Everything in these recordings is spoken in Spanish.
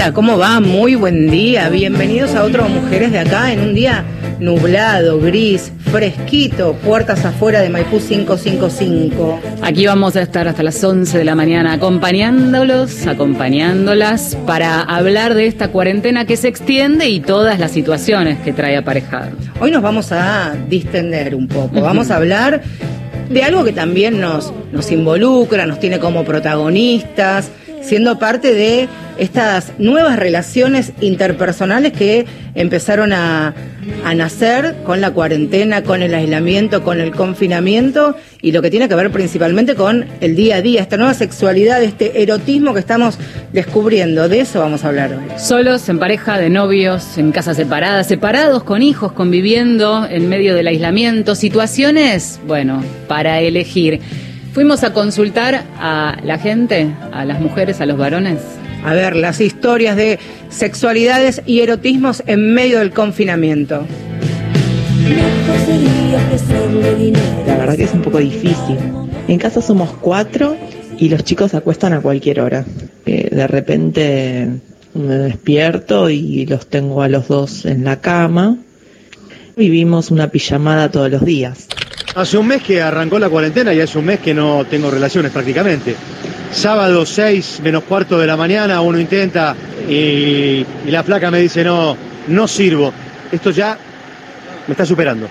Hola, ¿cómo va? Muy buen día. Bienvenidos a otro Mujeres de Acá en un día nublado, gris, fresquito, puertas afuera de Maipú 555. Aquí vamos a estar hasta las 11 de la mañana acompañándolos, acompañándolas para hablar de esta cuarentena que se extiende y todas las situaciones que trae aparejado. Hoy nos vamos a distender un poco, vamos a hablar de algo que también nos, nos involucra, nos tiene como protagonistas, siendo parte de estas nuevas relaciones interpersonales que empezaron a, nacer con la cuarentena, con el aislamiento, con el confinamiento y lo que tiene que ver principalmente con el día a día, esta nueva sexualidad, este erotismo que estamos descubriendo. De eso vamos a hablar hoy. Solos, en pareja, de novios, en casas separadas, separados, con hijos, conviviendo en medio del aislamiento, situaciones, bueno, para elegir. Fuimos a consultar a la gente, a las mujeres, a los varones. A ver, las historias de sexualidades y erotismos en medio del confinamiento. La verdad que es un poco difícil. En casa somos cuatro y los chicos se acuestan a cualquier hora. Eh, de repente me despierto y los tengo a los dos en la cama. Vivimos una pijamada todos los días. Hace un mes que arrancó la cuarentena y hace un mes que no tengo relaciones prácticamente. Sábado 6 menos cuarto de la mañana uno intenta y, y la placa me dice no, no sirvo. Esto ya me está superando.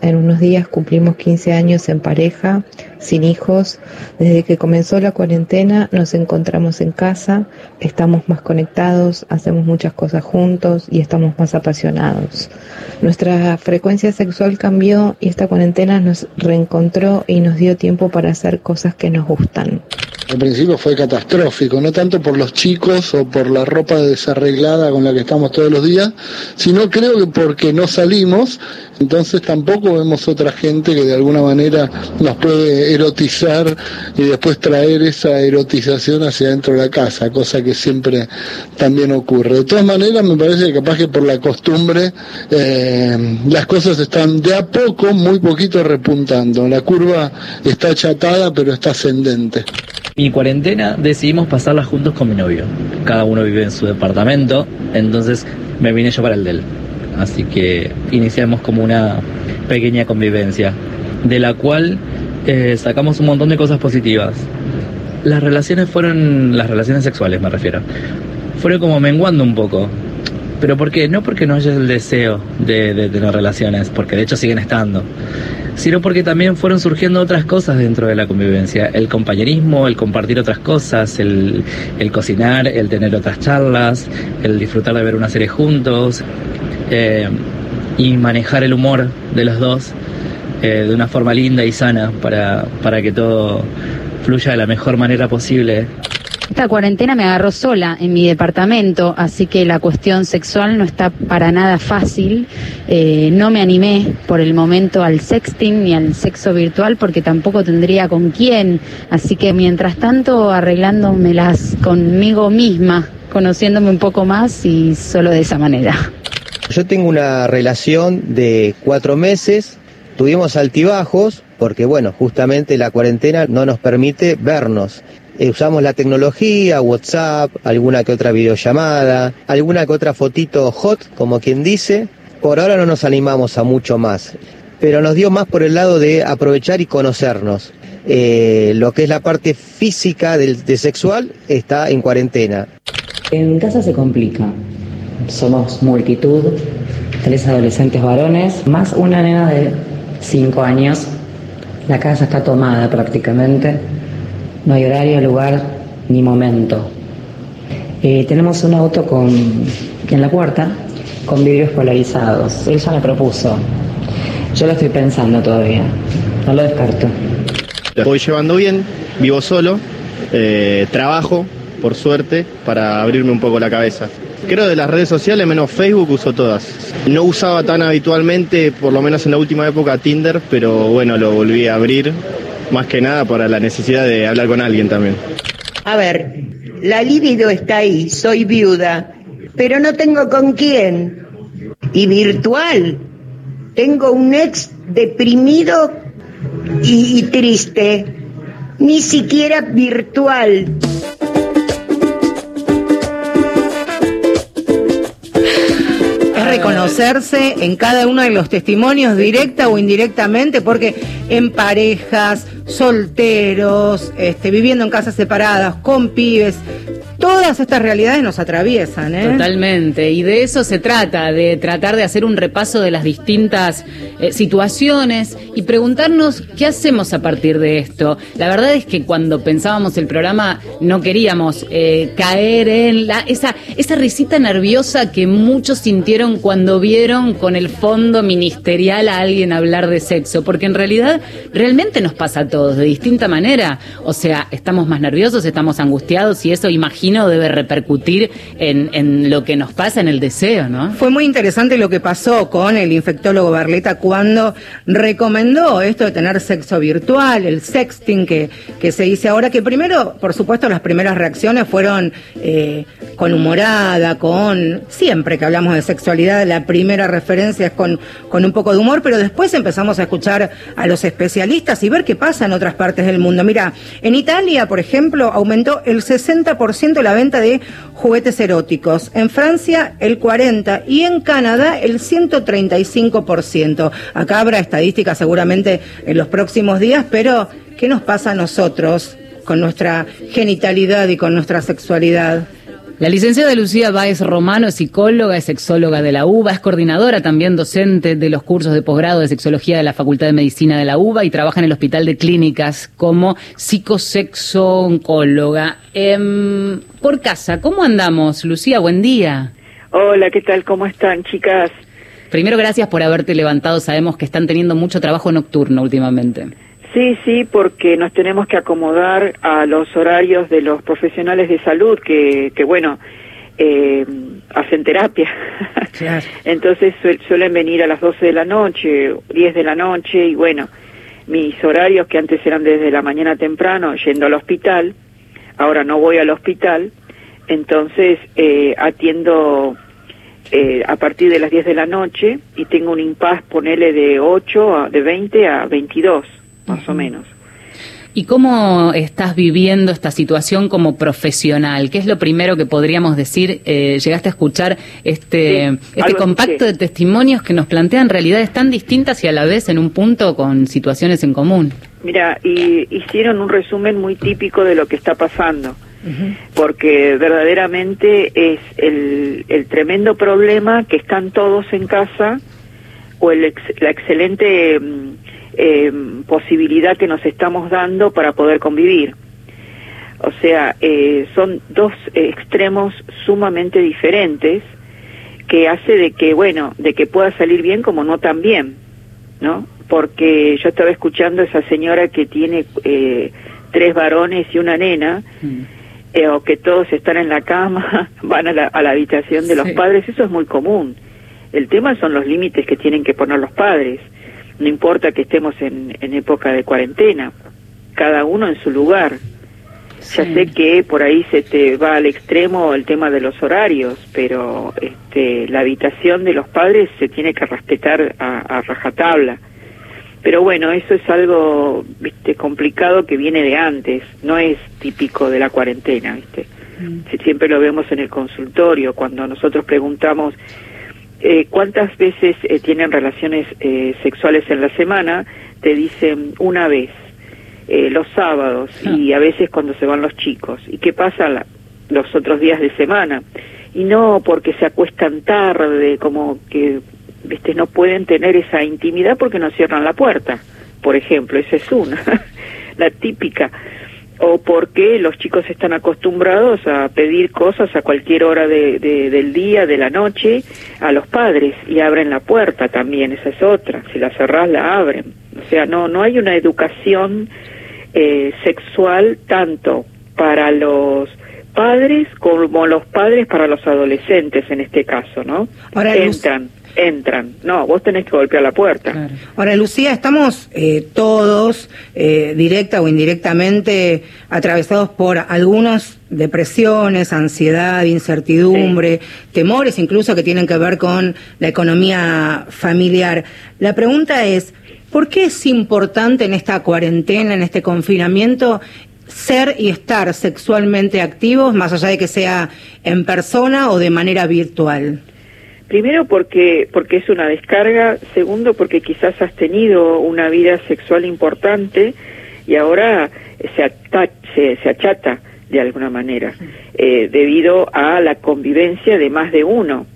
En unos días cumplimos 15 años en pareja, sin hijos. Desde que comenzó la cuarentena nos encontramos en casa, estamos más conectados, hacemos muchas cosas juntos y estamos más apasionados. Nuestra frecuencia sexual cambió y esta cuarentena nos reencontró y nos dio tiempo para hacer cosas que nos gustan. Al principio fue catastrófico, no tanto por los chicos o por la ropa desarreglada con la que estamos todos los días, sino creo que porque no salimos, entonces tampoco vemos otra gente que de alguna manera nos puede erotizar y después traer esa erotización hacia dentro de la casa, cosa que siempre también ocurre. De todas maneras, me parece que capaz que por la costumbre eh, las cosas están de a poco, muy poquito repuntando. La curva está achatada, pero está ascendente. Mi cuarentena decidimos pasarla juntos con mi novio. Cada uno vive en su departamento, entonces me vine yo para el de él. Así que iniciamos como una pequeña convivencia, de la cual eh, sacamos un montón de cosas positivas. Las relaciones fueron, las relaciones sexuales me refiero, fueron como menguando un poco. ¿Pero por qué? No porque no haya el deseo de, de tener relaciones, porque de hecho siguen estando sino porque también fueron surgiendo otras cosas dentro de la convivencia. El compañerismo, el compartir otras cosas, el, cocinar, el tener otras charlas, el disfrutar de ver una serie juntos eh, y manejar el humor de los dos eh, de una forma linda y sana para, para que todo fluya de la mejor manera posible. Esta cuarentena me agarró sola en mi departamento, así que la cuestión sexual no está para nada fácil. Eh, no me animé por el momento al sexting ni al sexo virtual porque tampoco tendría con quién. Así que mientras tanto arreglándomelas conmigo misma, conociéndome un poco más y solo de esa manera. Yo tengo una relación de cuatro meses, tuvimos altibajos porque bueno, justamente la cuarentena no nos permite vernos. Eh, usamos la tecnología, WhatsApp, alguna que otra videollamada, alguna que otra fotito hot, como quien dice. Por ahora no nos animamos a mucho más, pero nos dio más por el lado de aprovechar y conocernos. Eh, lo que es la parte física del, de sexual está en cuarentena. En casa se complica. Somos multitud, tres adolescentes varones, más una nena de cinco años. La casa está tomada prácticamente no hay horario, lugar ni momento. Eh, tenemos un auto con, en la puerta con vidrios polarizados. Él ya me propuso. Yo lo estoy pensando todavía. No lo descarto. Lo voy llevando bien, vivo solo, eh, trabajo, por suerte, para abrirme un poco la cabeza. Creo de las redes sociales, menos Facebook, uso todas. No usaba tan habitualmente, por lo menos en la última época, Tinder, pero bueno, lo volví a abrir más que nada para la necesidad de hablar con alguien también. A ver, la libido está ahí, soy viuda, pero no tengo con quién. Y virtual, tengo un ex deprimido y, y triste, ni siquiera virtual. Reconocerse en cada uno de los testimonios, directa o indirectamente, porque en parejas, solteros, este, viviendo en casas separadas, con pibes, todas estas realidades nos atraviesan. ¿eh? Totalmente, y de eso se trata, de tratar de hacer un repaso de las distintas eh, situaciones y preguntarnos qué hacemos a partir de esto. La verdad es que cuando pensábamos el programa no queríamos eh, caer en la, esa, risita nerviosa que muchos sintieron cuando vieron con el fondo ministerial a alguien hablar de sexo, porque en realidad realmente nos pasa a todos de distinta manera. O sea, estamos más nerviosos, estamos angustiados y eso imagino debe repercutir en, en lo que nos pasa en el deseo, ¿no? Fue muy interesante lo que pasó con el infectólogo Barleta cuando recomendó esto de tener sexo virtual, el sexting que, que se dice ahora, que primero, por supuesto, las primeras reacciones fueron eh, con humorada, con... Siempre que hablamos de sexualidad, la primera referencia es con, con un poco de humor, pero después empezamos a escuchar a los especialistas y ver qué pasa en otras partes del mundo. Mira, en Italia, por ejemplo, aumentó el 60% la venta de juguetes eróticos. En Francia el 40% y en Canadá el 135%. Acá habrá estadísticas seguramente en los próximos días, pero ¿qué nos pasa a nosotros con nuestra genitalidad y con nuestra sexualidad? La licenciada Lucía Báez Romano es psicóloga, es sexóloga de la UBA, es coordinadora también docente de los cursos de posgrado de sexología de la Facultad de Medicina de la UBA y trabaja en el Hospital de Clínicas como psicosexo-oncóloga. Em, por casa, ¿cómo andamos? Lucía, buen día. Hola, ¿qué tal? ¿Cómo están, chicas? Primero, gracias por haberte levantado. Sabemos que están teniendo mucho trabajo nocturno últimamente. Sí, sí, porque nos tenemos que acomodar a los horarios de los profesionales de salud que, que bueno, eh, hacen terapia. Entonces suelen venir a las 12 de la noche, 10 de la noche y bueno, mis horarios que antes eran desde la mañana temprano yendo al hospital, ahora no voy al hospital, entonces eh, atiendo eh, a partir de las 10 de la noche y tengo un impas, ponele de 8, a, de 20 a 22 más o menos. ¿Y cómo estás viviendo esta situación como profesional? ¿Qué es lo primero que podríamos decir? Eh, llegaste a escuchar este, este compacto de testimonios que nos plantean realidades tan distintas y a la vez en un punto con situaciones en común. Mira, y hicieron un resumen muy típico de lo que está pasando, porque verdaderamente es el, el tremendo problema que están todos en casa o el la excelente mm, eh, posibilidad que nos estamos dando para poder convivir. O sea, eh, son dos extremos sumamente diferentes que hace de que, bueno, de que pueda salir bien como no tan bien, ¿no? Porque yo estaba escuchando a esa señora que tiene eh, tres varones y una nena, mm. eh, o que todos están en la cama, van a la, a la habitación de los padres, eso es muy común. El tema son los límites que tienen que poner los padres no importa que estemos en, época de cuarentena, cada uno en su lugar. Ya sé que por ahí se te va al extremo el tema de los horarios, pero este, la habitación de los padres se tiene que respetar a, rajatabla. Pero bueno, eso es algo viste complicado que viene de antes, no es típico de la cuarentena, viste. Mm. Siempre lo vemos en el consultorio cuando nosotros preguntamos eh, cuántas veces eh, tienen relaciones eh, sexuales en la semana, te dicen una vez, los sábados ah. y a veces cuando se van los chicos. ¿Y qué pasa los otros días de semana? Y no porque se acuestan tarde, como que ¿viste? no pueden tener esa intimidad porque no cierran la puerta, por ejemplo, esa es una, la típica o porque los chicos están acostumbrados a pedir cosas a cualquier hora de, del día, de la noche, a los padres y abren la puerta también, esa es otra, si la cerrás la abren. O sea, no, no hay una educación eh, sexual tanto para los padres como los padres para los adolescentes en este caso, ¿no? Ahora, Entran entran. No, vos tenés que golpear la puerta. Ahora, Lucía, estamos eh, todos, eh, directa o indirectamente, atravesados por algunas depresiones, ansiedad, incertidumbre, temores incluso que tienen que ver con la economía familiar. La pregunta es, ¿por qué es importante en esta cuarentena, en este confinamiento, ser y estar sexualmente activos, más allá de que sea en persona o de manera virtual? Primero porque porque es una descarga, segundo porque quizás has tenido una vida sexual importante y ahora se, ata- se, se achata de alguna manera eh, debido a la convivencia de más de uno.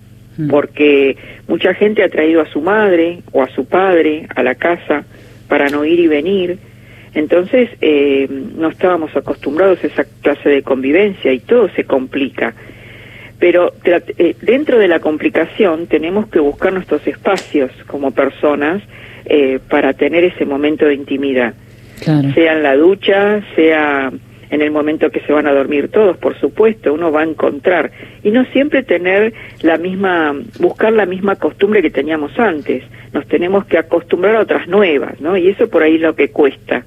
Porque mucha gente ha traído a su madre o a su padre a la casa para no ir y venir. Entonces eh, no estábamos acostumbrados a esa clase de convivencia y todo se complica pero eh, dentro de la complicación tenemos que buscar nuestros espacios como personas eh, para tener ese momento de intimidad Claro. sea en la ducha, sea en el momento que se van a dormir todos, por supuesto, uno va a encontrar y no siempre tener la misma, buscar la misma costumbre que teníamos antes. Nos tenemos que acostumbrar a otras nuevas, ¿no? Y eso por ahí es lo que cuesta.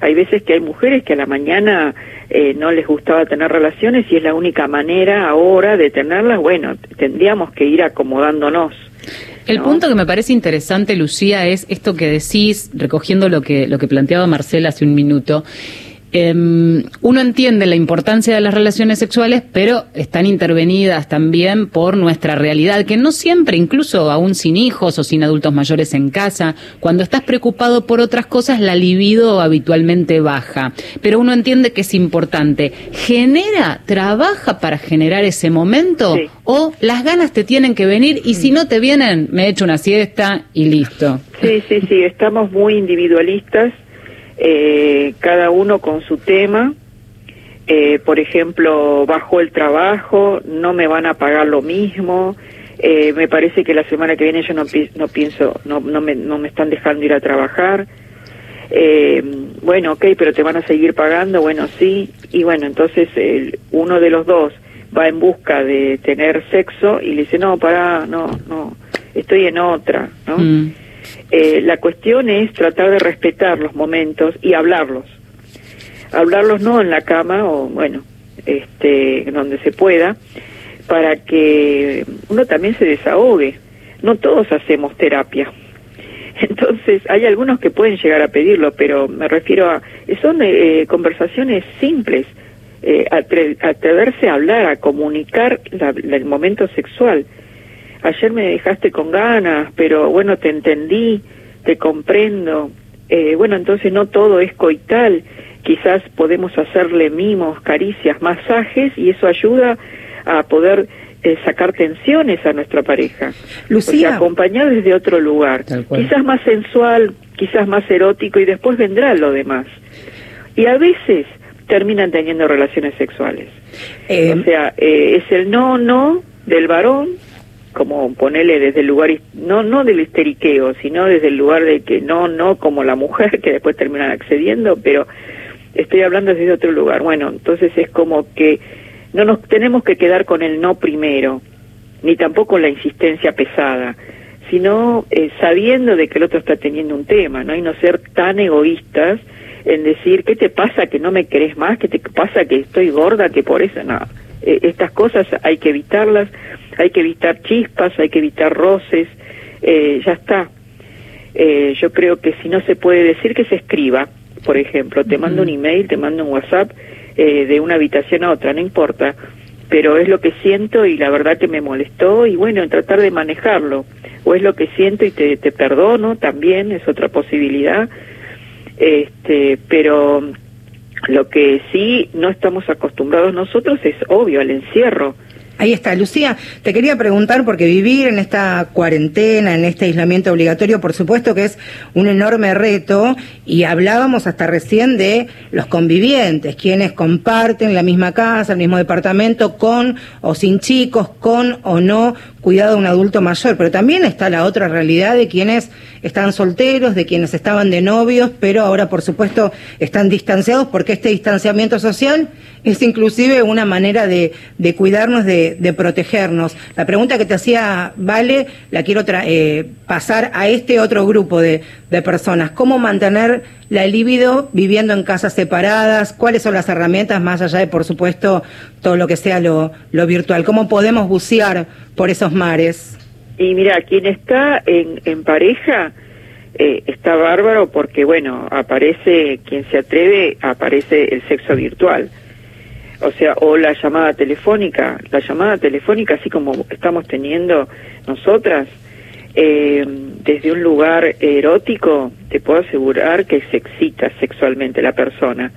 Hay veces que hay mujeres que a la mañana eh, no les gustaba tener relaciones y es la única manera ahora de tenerlas. Bueno, tendríamos que ir acomodándonos. El punto que me parece interesante, Lucía, es esto que decís, recogiendo lo que, lo que planteaba Marcela hace un minuto. Em, uno entiende la importancia de las relaciones sexuales, pero están intervenidas también por nuestra realidad, que no siempre, incluso aún sin hijos o sin adultos mayores en casa, cuando estás preocupado por otras cosas, la libido habitualmente baja. Pero uno entiende que es importante. ¿Genera, trabaja para generar ese momento? ¿O las ganas te tienen que venir y si no te vienen, me echo una siesta y listo? Sí, sí, sí, estamos muy individualistas, eh, cada uno con su tema. Eh, por ejemplo, bajo el trabajo, no me van a pagar lo mismo. Eh, me parece que la semana que viene yo no, pi- no pienso, no, no, me, no me están dejando ir a trabajar. Eh, bueno, ok, pero te van a seguir pagando, bueno, sí. Y bueno, entonces el- uno de los dos va en busca de tener sexo y le dice, no, pará, no, no, estoy en otra, ¿no? Mm. Eh, la cuestión es tratar de respetar los momentos y hablarlos. Hablarlos no en la cama o, bueno, este, donde se pueda, para que uno también se desahogue. No todos hacemos terapia. Entonces, hay algunos que pueden llegar a pedirlo, pero me refiero a. Son eh, conversaciones simples. eh, atre- atreverse a hablar, a comunicar la- el momento sexual. Ayer me dejaste con ganas, pero bueno, te entendí, te comprendo. Eh, bueno, entonces no todo es coital. Quizás podemos hacerle mimos, caricias, masajes y eso ayuda a poder eh, sacar tensiones a nuestra pareja. Lucía. O sea, acompañar desde otro lugar. Quizás más sensual, quizás más erótico y después vendrá lo demás. Y a veces terminan teniendo relaciones sexuales. o sea, eh, es el no, no del varón, como ponerle desde el lugar, no, no del histeriqueo, sino desde el lugar de que no, no como la mujer, que después terminan accediendo, pero estoy hablando desde otro lugar. Bueno, entonces es como que no nos tenemos que quedar con el no primero, ni tampoco la insistencia pesada, sino eh, sabiendo de que el otro está teniendo un tema, ¿no? Y no ser tan egoístas en decir, ¿qué te pasa que no me querés más? ¿Qué te pasa que estoy gorda? Que por eso, no. Eh, estas cosas hay que evitarlas, hay que evitar chispas, hay que evitar roces, eh, ya está. Eh, yo creo que si no se puede decir que se escriba, por ejemplo, te mando un email, te mando un WhatsApp eh, de una habitación a otra, no importa, pero es lo que siento y la verdad que me molestó y bueno, tratar de manejarlo. O es lo que siento y te, te perdono también, es otra posibilidad. Este, pero lo que sí no estamos acostumbrados nosotros es obvio al encierro. Ahí está, Lucía, te quería preguntar porque vivir en esta cuarentena, en este aislamiento obligatorio, por supuesto que es un enorme reto y hablábamos hasta recién de los convivientes, quienes comparten la misma casa, el mismo departamento, con o sin chicos, con o no cuidado de un adulto mayor, pero también está la otra realidad de quienes están solteros, de quienes estaban de novios, pero ahora por supuesto están distanciados porque este distanciamiento social es inclusive una manera de, de cuidarnos, de, de protegernos. La pregunta que te hacía Vale la quiero tra- eh, pasar a este otro grupo de, de personas. ¿Cómo mantener la libido viviendo en casas separadas? ¿Cuáles son las herramientas más allá de, por supuesto, todo lo que sea lo, lo virtual? ¿Cómo podemos bucear por esos mares? Y mira, quien está en, pareja eh, está bárbaro porque, bueno, aparece, quien se atreve, aparece el sexo virtual. O sea, o la llamada telefónica, la llamada telefónica, así como estamos teniendo nosotras, eh, desde un lugar erótico, te puedo asegurar que se excita sexualmente la persona.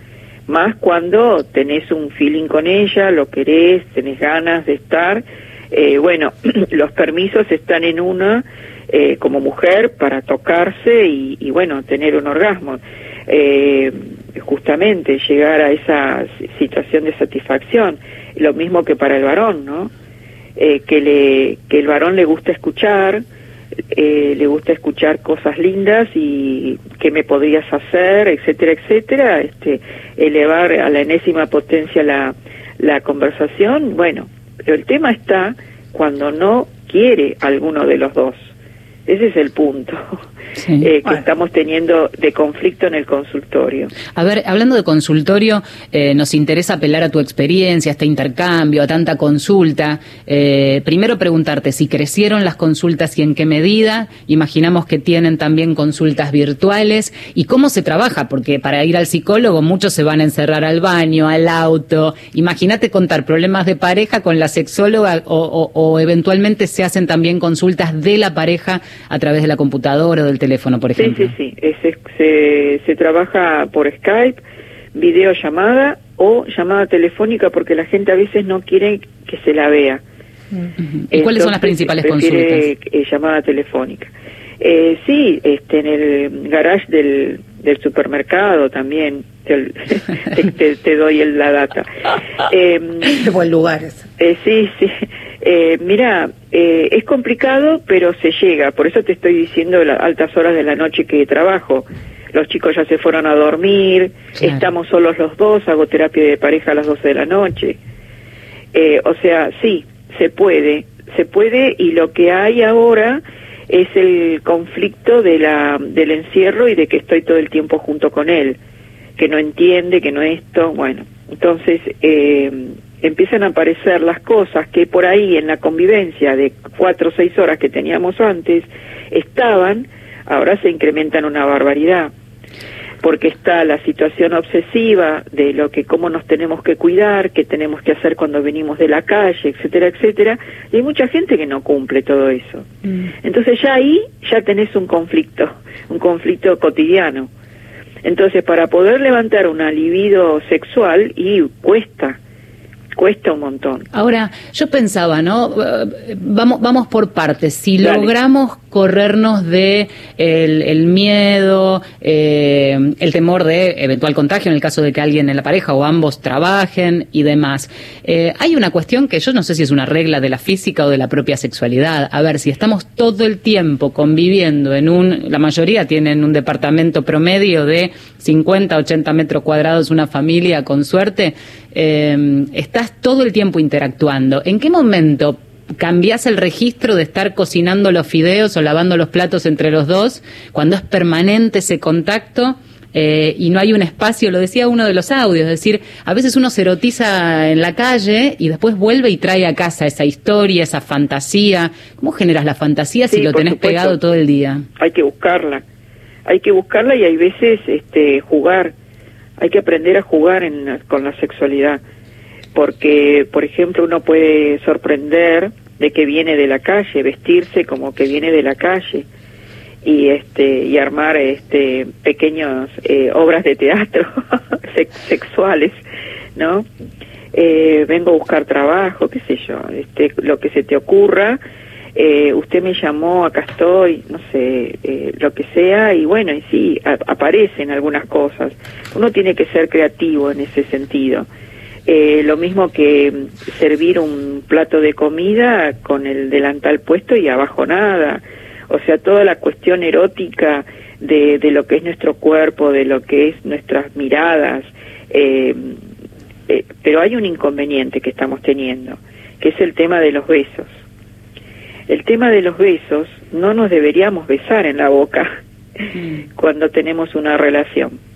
Más cuando tenés un feeling con ella, lo querés, tenés ganas de estar. Eh, bueno, los permisos están en una eh, como mujer para tocarse y, y bueno, tener un orgasmo. Eh, justamente llegar a esa situación de satisfacción. Lo mismo que para el varón, ¿no? Eh, que, le, que el varón le gusta escuchar, eh, le gusta escuchar cosas lindas y qué me podrías hacer, etcétera, etcétera, este, elevar a la enésima potencia la, la conversación. Bueno, pero el tema está cuando no quiere alguno de los dos. Ese es el punto eh, que estamos teniendo de conflicto en el consultorio. A ver, hablando de consultorio, eh, nos interesa apelar a tu experiencia, a este intercambio, a tanta consulta. Eh, primero preguntarte si crecieron las consultas y en qué medida. Imaginamos que tienen también consultas virtuales y cómo se trabaja, porque para ir al psicólogo muchos se van a encerrar al baño, al auto. Imagínate contar problemas de pareja con la sexóloga o, o eventualmente se hacen también consultas de la pareja a través de la computadora o del teléfono, por ejemplo. Sí, sí, sí. se, se trabaja por Skype, videollamada o llamada telefónica porque la gente a veces no quiere que se la vea. ¿Y cuáles son las principales consultas? Eh, llamada telefónica. Eh, sí, este, en el garage del, del supermercado también te, te, doy el, la data. Eh, buen lugar. Eh, sí, sí. Eh, mira, eh, es complicado, pero se llega. Por eso te estoy diciendo las altas horas de la noche que trabajo. Los chicos ya se fueron a dormir, estamos solos los dos, hago terapia de pareja a las 12 de la noche. Eh, o sea, sí, se puede, se puede y lo que hay ahora es el conflicto de la, del encierro y de que estoy todo el tiempo junto con él, que no entiende, que no esto, bueno, entonces eh, empiezan a aparecer las cosas que por ahí en la convivencia de cuatro o seis horas que teníamos antes estaban, ahora se incrementan una barbaridad porque está la situación obsesiva de lo que cómo nos tenemos que cuidar, qué tenemos que hacer cuando venimos de la calle, etcétera, etcétera, y hay mucha gente que no cumple todo eso. Mm. Entonces ya ahí ya tenés un conflicto, un conflicto cotidiano. Entonces para poder levantar un libido sexual y cuesta, cuesta un montón. Ahora, yo pensaba, ¿no? Vamos, vamos por partes. Si logramos corrernos de el, miedo, eh, el temor de eventual contagio en el caso de que alguien en la pareja o ambos trabajen y demás. Eh, hay una cuestión que yo no sé si es una regla de la física o de la propia sexualidad. A ver, si estamos todo el tiempo conviviendo en un, la mayoría tienen un departamento promedio de 50, 80 metros cuadrados, una familia con suerte, eh, estás todo el tiempo interactuando. ¿En qué momento cambias el registro de estar cocinando los fideos o lavando los platos entre los dos, cuando es permanente ese contacto eh, y no hay un espacio, lo decía uno de los audios, es decir, a veces uno se erotiza en la calle y después vuelve y trae a casa esa historia, esa fantasía. ¿Cómo generas la fantasía si lo tenés pegado todo el día? Hay que buscarla, hay que buscarla y hay veces este, jugar, hay que aprender a jugar con la sexualidad porque, por ejemplo, uno puede sorprender de que viene de la calle, vestirse como que viene de la calle y este y armar este pequeñas eh, obras de teatro sexuales, ¿no? Eh, vengo a buscar trabajo, qué sé yo, este, lo que se te ocurra. Eh, usted me llamó, acá estoy, no sé, eh, lo que sea, y bueno, y sí, aparecen algunas cosas. Uno tiene que ser creativo en ese sentido. Eh, lo mismo que servir un plato de comida con el delantal puesto y abajo nada. O sea, toda la cuestión erótica de, de lo que es nuestro cuerpo, de lo que es nuestras miradas. Eh, eh, pero hay un inconveniente que estamos teniendo, que es el tema de los besos. El tema de los besos, no nos deberíamos besar en la boca mm. cuando tenemos una relación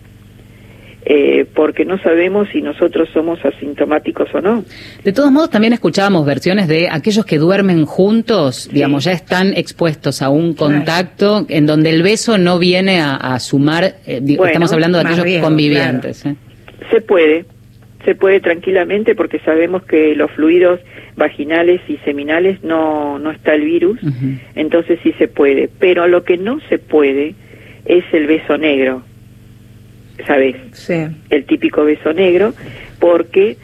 eh, porque no sabemos si nosotros somos asintomáticos o no. De todos modos, también escuchábamos versiones de aquellos que duermen juntos, digamos, ya están expuestos a un contacto en donde el beso no viene a, sumar, eh, estamos hablando de aquellos convivientes. ¿eh? Se puede, se puede tranquilamente porque sabemos que los fluidos vaginales y seminales no, no está el virus, entonces sí se puede. Pero lo que no se puede es el beso negro, ¿sabes? Sí. El típico beso negro, porque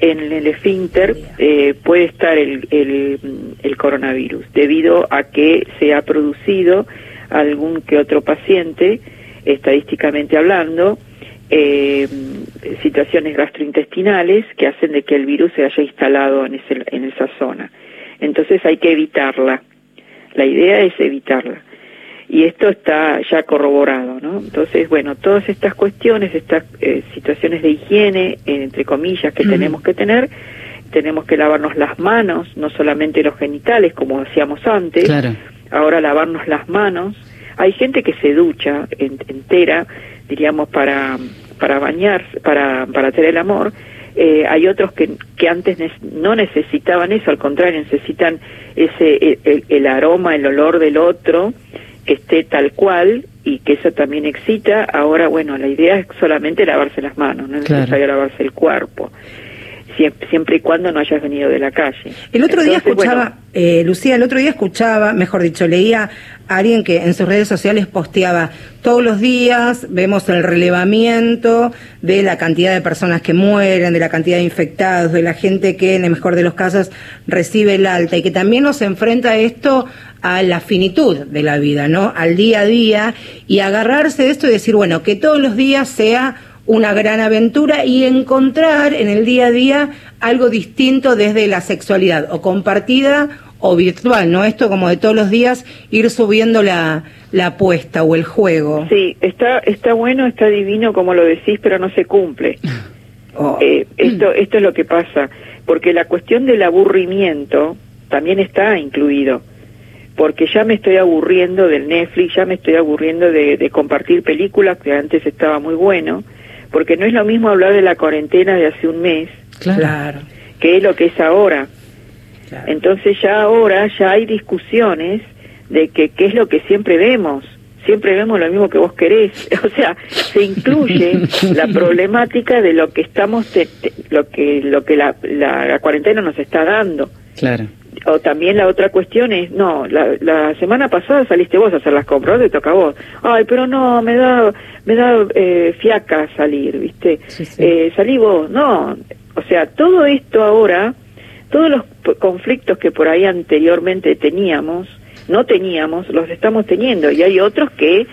en el esfínter eh, puede estar el, el, el coronavirus, debido a que se ha producido algún que otro paciente, estadísticamente hablando, eh, situaciones gastrointestinales que hacen de que el virus se haya instalado en, ese, en esa zona. Entonces hay que evitarla. La idea es evitarla. Y esto está ya corroborado, ¿no? Entonces, bueno, todas estas cuestiones, estas eh, situaciones de higiene, eh, entre comillas, que tenemos que tener, tenemos que lavarnos las manos, no solamente los genitales, como hacíamos antes, Claro. ahora lavarnos las manos. Hay gente que se ducha en- entera, diríamos, para, para bañarse, para, para hacer el amor. Eh, hay otros que, que antes nes- no necesitaban eso, al contrario, necesitan ese el, el- el aroma, el olor del otro, que esté tal cual y que eso también excita. Ahora, bueno, la idea es solamente lavarse las manos, no es Claro. necesario lavarse el cuerpo, siempre, siempre y cuando no hayas venido de la calle. El otro día bueno, escuchaba, eh, Lucía, el otro día escuchaba, mejor dicho, leía a alguien que en sus redes sociales posteaba, todos los días vemos el relevamiento de la cantidad de personas que mueren, de la cantidad de infectados, de la gente que en el mejor de los casos recibe el alta y que también nos enfrenta esto a la finitud de la vida, ¿no? Al día a día y agarrarse de esto y decir, bueno, que todos los días sea una gran aventura y encontrar en el día a día algo distinto desde la sexualidad, o compartida o virtual, ¿no? Esto como de todos los días ir subiendo la, la apuesta o el juego. Sí, está, está bueno, está divino como lo decís, pero no se cumple. Eh, esto, esto es lo que pasa, porque la cuestión del aburrimiento también está incluido, porque ya me estoy aburriendo del Netflix, ya me estoy aburriendo de, de compartir películas, que antes estaba muy bueno, porque no es lo mismo hablar de la cuarentena de hace un mes Claro. que es lo que es ahora. Entonces ya ahora ya hay discusiones de que qué es lo que siempre vemos. Siempre vemos lo mismo que vos querés. O sea, se incluye la problemática de lo que estamos, te- te- lo que lo que la, la, la cuarentena nos está dando. Claro. O también la otra cuestión es, no, la, la semana pasada saliste vos a hacer las compras, ahora te toca a vos. Ay, pero no, me da, me da eh, fiaca salir, ¿viste? Eh, salí vos, no. O sea, todo esto ahora, todos los conflictos que por ahí anteriormente teníamos, no teníamos, los estamos teniendo. Y hay otros que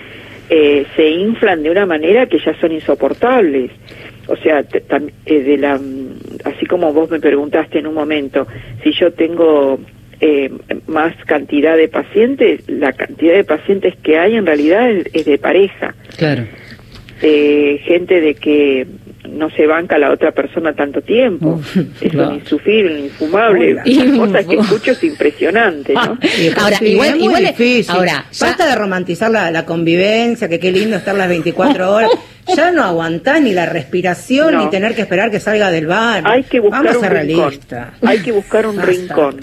eh, se inflan de una manera que ya son insoportables. O sea, eh, de la, así como vos me preguntaste en un momento, si yo tengo eh, más cantidad de pacientes, la cantidad de pacientes que hay en realidad es, es de pareja, Claro. de gente de que no se banca a la otra persona tanto tiempo. es claro. un insufrible, un infumable. Las cosas que escucho es impresionante, ¿no? Ahora, Sí, igual- es igual es- ahora, ya- Basta de romantizar la, la convivencia, que qué lindo estar las 24 horas. Ya no aguantás ni la respiración, No. ni tener que esperar que salga del bar. Hay que buscar Vamos a un ser rincón. realistas. Hay que buscar un Basta. rincón.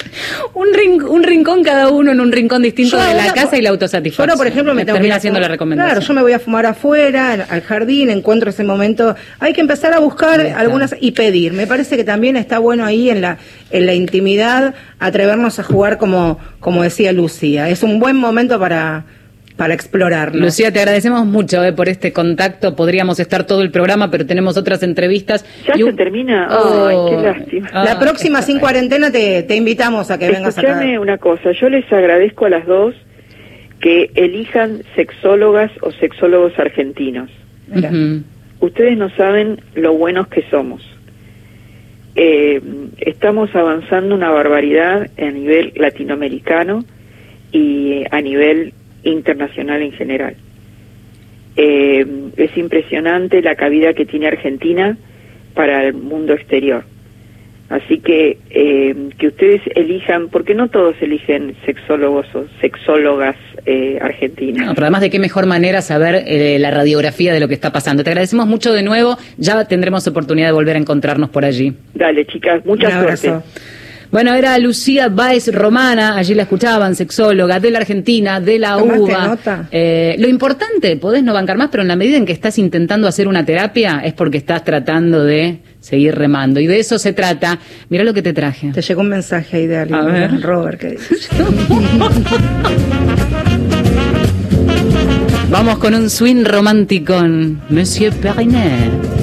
Un, rin- un rincón cada uno en un rincón distinto Yo de la casa y la Yo autosatisfacción. ahora, por ejemplo, me tengo que ir a haciendo la fumar- recomendación. Claro, yo me voy a fumar afuera, al- al jardín, encuentro ese momento. Hay que empezar a buscar algunas y pedir. Me parece que también está bueno ahí en la en la intimidad atrevernos a jugar como como decía Lucía. Es un buen momento para para explorarlo. Lucía, te agradecemos mucho eh, por este contacto. Podríamos estar todo el programa, pero tenemos otras entrevistas. Ya Y se termina. Oh. Ay, qué lástima. La próxima sin cuarentena te, te invitamos a que vengas acá. Escuchame una cosa, yo les agradezco a las dos que elijan sexólogas o sexólogos argentinos. Ujú. Ustedes no saben lo buenos que somos. Eh, estamos avanzando una barbaridad a nivel latinoamericano y a nivel internacional en general. Eh, es impresionante la cabida que tiene Argentina para el mundo exterior. Así que eh, que ustedes elijan, porque no todos eligen sexólogos o sexólogas eh, argentinas. No, pero además de qué mejor manera saber eh, la radiografía de lo que está pasando. Te agradecemos mucho de nuevo. Ya tendremos oportunidad de volver a encontrarnos por allí. Dale, chicas, mucha Un abrazo. suerte. Bueno, era Lucía Baez Romana, allí la escuchaban, sexóloga de la Argentina, de la ¿Tomaste UBA. nota? Eh, lo importante, podés no bancar más, pero en la medida en que estás intentando hacer una terapia es porque estás tratando de seguir remando. Y de eso se trata. Mira lo que te traje. Te llegó un mensaje ahí de alguien, A ver. Robert, que dice. Vamos con un swing romántico con Monsieur Perinet.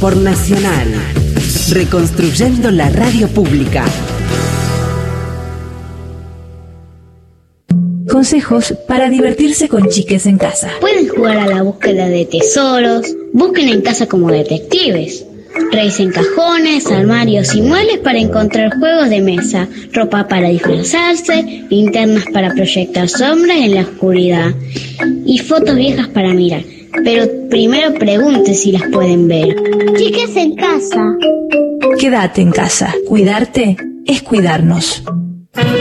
Por Nacional. Reconstruyendo la radio pública. Consejos para divertirse con chiques en casa. Pueden jugar a la búsqueda de tesoros, busquen en casa como detectives. Revisen cajones, armarios y muebles para encontrar juegos de mesa, ropa para disfrazarse, linternas para proyectar sombras en la oscuridad y fotos viejas para mirar. Pero primero pregunte si las pueden ver. Chicas en casa. Quédate en casa. Cuidarte es cuidarnos.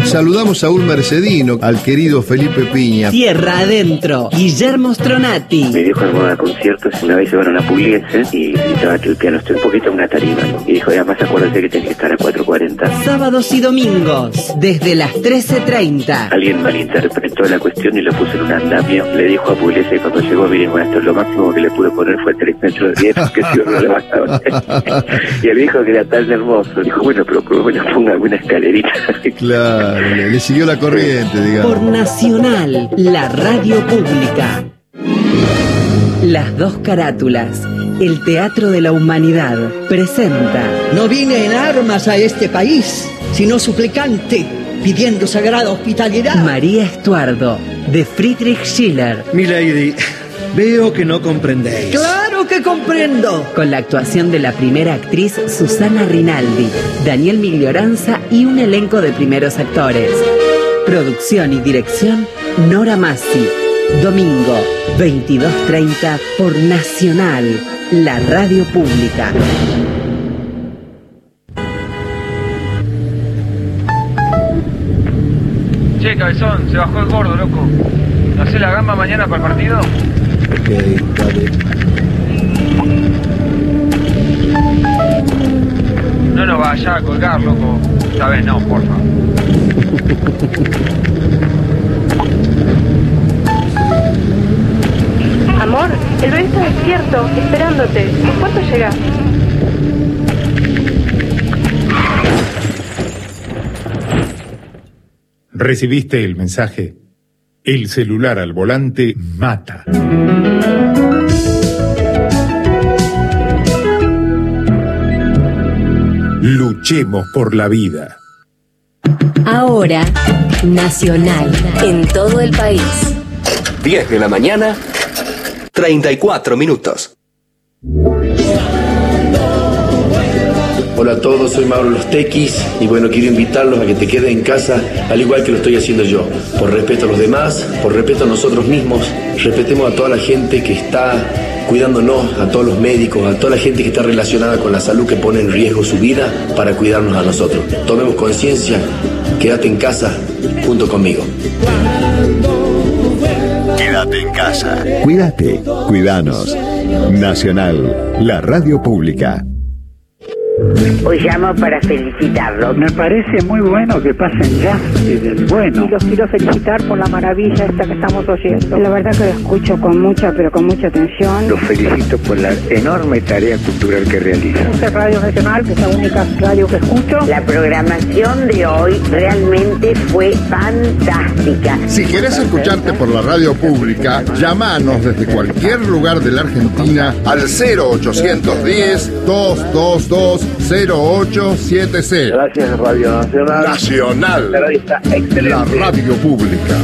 Saludamos a un mercedino, al querido Felipe Piña. Tierra adentro. Guillermo Stronati. Me dijo en moda conciertos, una vez llevaron a Pugliese y gritaba que el piano está un poquito en una tarima. ¿no? Y dijo, además acuérdate que tenés que estar a 4.40. Sábados y domingos. Desde las 13.30. Alguien malinterpretó la cuestión y lo puso en un andamio. Le dijo a Pugliese que cuando llegó, miren maestro, lo máximo que le pude poner fue 3 metros de 10, que si no le bastaba. y él dijo que era tan hermoso. Dijo, bueno, pero por lo menos ponga alguna escalerita. Claro, le, le siguió la corriente, digamos. Por Nacional, la radio pública. Las dos carátulas. El Teatro de la Humanidad presenta No vine en armas a este país, sino suplicante, pidiendo sagrada hospitalidad. María Estuardo, de Friedrich Schiller. Milady, veo que no comprendéis. Claro Claro que comprendo. Con la actuación de la primera actriz Susana Rinaldi, Daniel Miglioranza y un elenco de primeros actores. Producción y dirección Nora Massi. Domingo, 22.30 por Nacional, la radio pública. Che, cabezón, se bajó el gordo, loco. ¿Hacé la gamba mañana para el partido? Ok, dale. No nos vaya a colgar, loco. Esta vez no, porfa. Amor, el bebé está despierto, esperándote. ¿Por cuánto llegas? Recibiste el mensaje. El celular al volante mata. Luchemos por la vida. Ahora, Nacional, en todo el país. 10 de la mañana, 34 minutos. Hola a todos, soy Mauro Los Tequis y bueno, quiero invitarlos a que te queden en casa al igual que lo estoy haciendo yo. Por respeto a los demás, por respeto a nosotros mismos, respetemos a toda la gente que está cuidándonos, a todos los médicos, a toda la gente que está relacionada con la salud que pone en riesgo su vida para cuidarnos a nosotros. Tomemos conciencia, quédate en casa junto conmigo. Quédate en casa. Cuídate, cuidanos. Nacional, la radio pública. Hoy llamo para felicitarlo. Me parece muy bueno que pasen jazz y del bueno. Y los quiero felicitar por la maravilla esta que estamos oyendo. La verdad que lo escucho con mucha, pero con mucha atención. Los felicito por la enorme tarea cultural que realizan. Esta Radio Nacional, que es la única radio que escucho. La programación de hoy realmente fue fantástica. Si querés escucharte por la radio pública, llamanos desde cualquier lugar de la Argentina al 0810 222 0870. Gracias Radio Nacional. Nacional. La radio está excelente. La radio pública.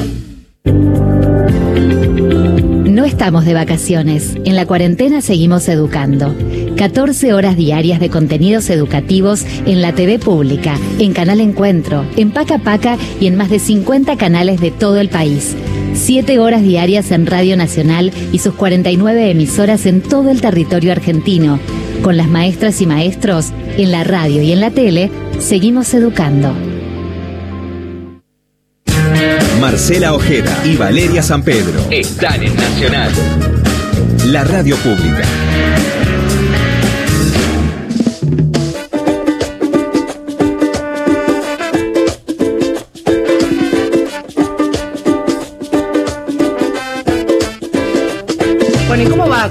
No estamos de vacaciones. En la cuarentena seguimos educando. 14 horas diarias de contenidos educativos en la TV pública, en Canal Encuentro, en Paca Paca y en más de 50 canales de todo el país. 7 horas diarias en Radio Nacional y sus 49 emisoras en todo el territorio argentino. Con las maestras y maestros, en la radio y en la tele, seguimos educando. Marcela Ojeda y Valeria San Pedro están en Nacional, la radio pública.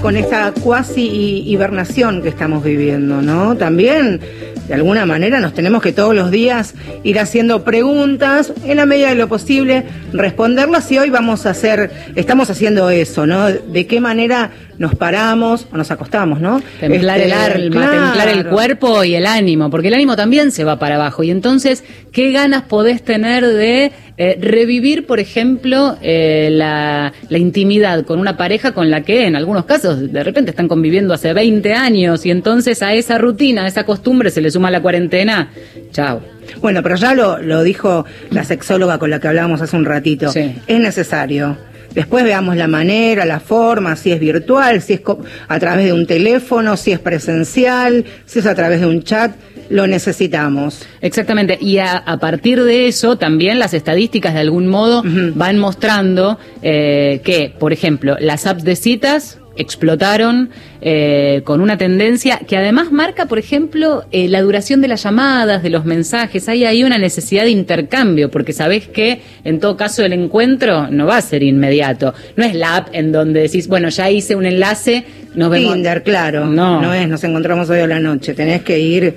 Bueno, ¿y cómo va con esta cuasi hi- hibernación que estamos viviendo, no? También, de alguna manera, nos tenemos que todos los días ir haciendo preguntas, en la medida de lo posible, responderlas y hoy vamos a hacer, estamos haciendo eso, ¿no? De qué manera nos paramos o nos acostamos, ¿no? Templar el Este, alma, templar el cuerpo y el ánimo, porque el ánimo también se va para abajo. Y entonces, ¿qué ganas podés tener de eh, revivir, por ejemplo, eh, la, la intimidad con una pareja con la que en algunos casos de repente están conviviendo hace 20 años y entonces a esa rutina, a esa costumbre se le suma la cuarentena? Chao. Bueno, pero ya lo, lo dijo la sexóloga con la que hablábamos hace un ratito. Es necesario. Después veamos la manera, la forma, si es virtual, si es a través de un teléfono, si es presencial, si es a través de un chat, lo necesitamos. Exactamente, y a, a partir de eso también las estadísticas de algún modo van mostrando eh, que, por ejemplo, las apps de citas explotaron eh, con una tendencia que además marca, por ejemplo, eh, la duración de las llamadas, de los mensajes. Hay ahí una necesidad de intercambio, porque sabés que en todo caso el encuentro no va a ser inmediato. No es la app en donde decís, bueno, ya hice un enlace, nos vemos. Tinder, claro. No. No es, nos encontramos hoy a la noche. Tenés que ir.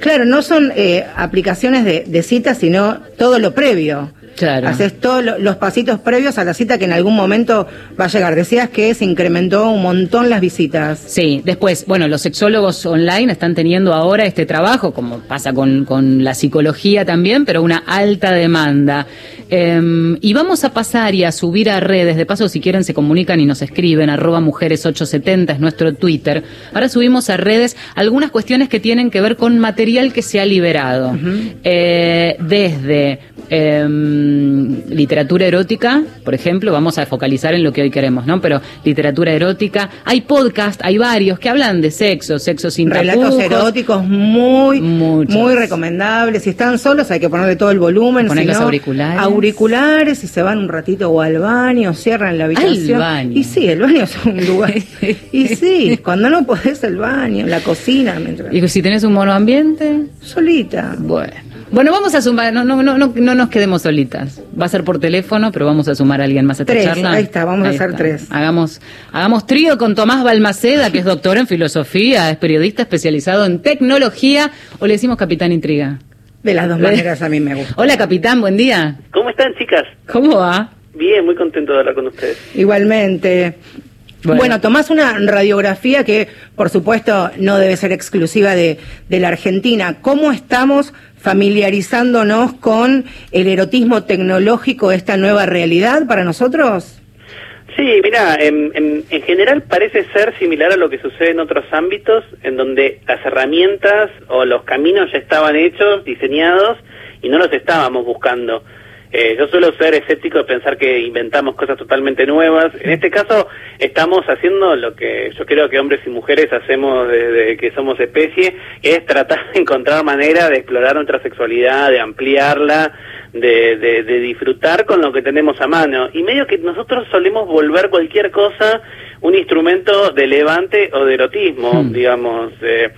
Claro, no son eh, aplicaciones de, de citas, sino todo lo previo. Claro. Haces todos lo- los pasitos previos a la cita que en algún momento va a llegar. Decías que se incrementó un montón las visitas. Sí, después, bueno, los sexólogos online están teniendo ahora este trabajo, como pasa con, con la psicología también, pero una alta demanda. Em, y vamos a pasar y a subir a redes, de paso si quieren se comunican y nos escriben, arroba mujeres870 es nuestro Twitter. Ahora subimos a redes algunas cuestiones que tienen que ver con material que se ha liberado. Eh, desde em, literatura erótica, por ejemplo, vamos a focalizar en lo que hoy queremos, ¿no? Pero literatura erótica, hay podcast, hay varios que hablan de sexo, sexo sin Relatos tapujos. eróticos muy, muy recomendables. Si están solos hay que ponerle todo el volumen. Poner si los no, auriculares. Auriculares y se van un ratito o al baño, cierran la habitación. baño. Y sí, el baño es un lugar. y sí, cuando no podés el baño, la cocina, mientras... Y si tenés un monoambiente. Solita. Bueno. Bueno, vamos a sumar, no, no, no, no, no nos quedemos solitas. Va a ser por teléfono, pero vamos a sumar a alguien más a esta Tres, charla. ahí está, vamos a hacer está. tres. Hagamos, hagamos trío con Tomás Balmaceda, que es doctor en filosofía, es periodista especializado en tecnología, o le decimos capitán intriga. De las dos maneras a mí me gusta. Hola capitán, buen día. ¿Cómo están, chicas? ¿Cómo va? Bien, muy contento de hablar con ustedes. Igualmente. Bueno. tomás una radiografía que, por supuesto, no debe ser exclusiva de, de la Argentina. ¿Cómo estamos familiarizándonos con el erotismo tecnológico, esta nueva realidad para nosotros? Sí, mira, en, en- en general parece ser similar a lo que sucede en otros ámbitos, en donde las herramientas o los caminos ya estaban hechos, diseñados, y no los estábamos buscando. Eh, yo suelo ser escéptico de pensar que inventamos cosas totalmente nuevas. En este caso, estamos haciendo lo que yo creo que hombres y mujeres hacemos desde que somos especie, que es tratar de encontrar manera de explorar nuestra sexualidad, de ampliarla, de, de, de disfrutar con lo que tenemos a mano. Y medio que nosotros solemos volver cualquier cosa un instrumento de levante o de erotismo, digamos. eh,